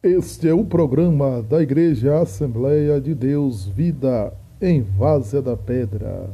Este é o programa da Igreja Assembleia de Deus Vida em Várzea da Pedra.